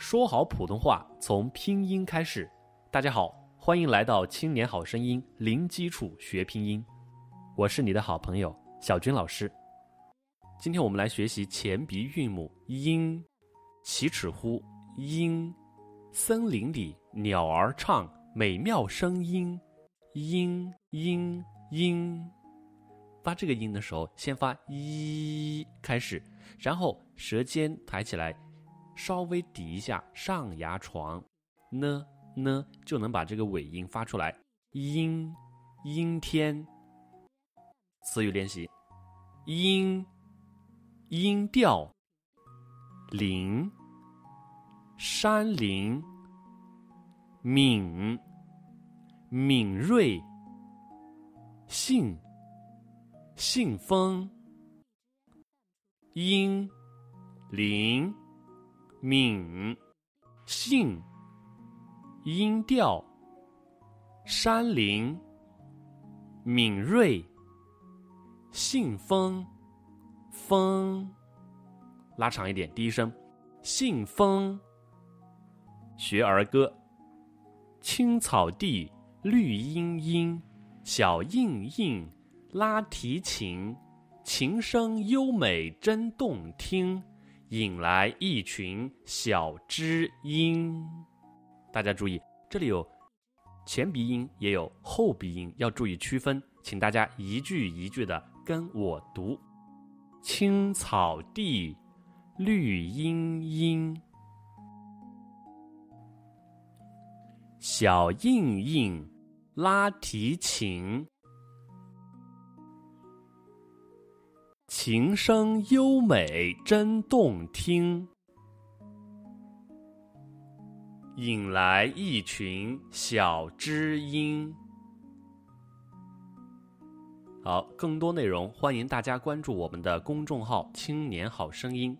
说好普通话从拼音开始。大家好，欢迎来到《青年好声音》零基础学拼音。我是你的好朋友小军老师。今天我们来学习前鼻韵母音，奇齿乎音，森林里鸟儿唱美妙声音，音音音。发这个音的时候，先发一开始，然后舌尖抬起来。稍微抵一下上牙床，呢呢就能把这个尾音发出来。阴，阴天。词语练习：音，音调。林，山林。敏，敏锐。信，信封。音，林。敏，性，音调，山林，敏锐，信封，风，拉长一点，第一声，信封。学儿歌，青草地，绿茵茵，小印印，拉提琴，琴声优美真动听。引来一群小知音，大家注意，这里有前鼻音，也有后鼻音，要注意区分。请大家一句一句的跟我读：青草地，绿茵茵，小印印，拉提琴。琴声优美真动听，引来一群小知音。好，更多内容欢迎大家关注我们的公众号“青年好声音”。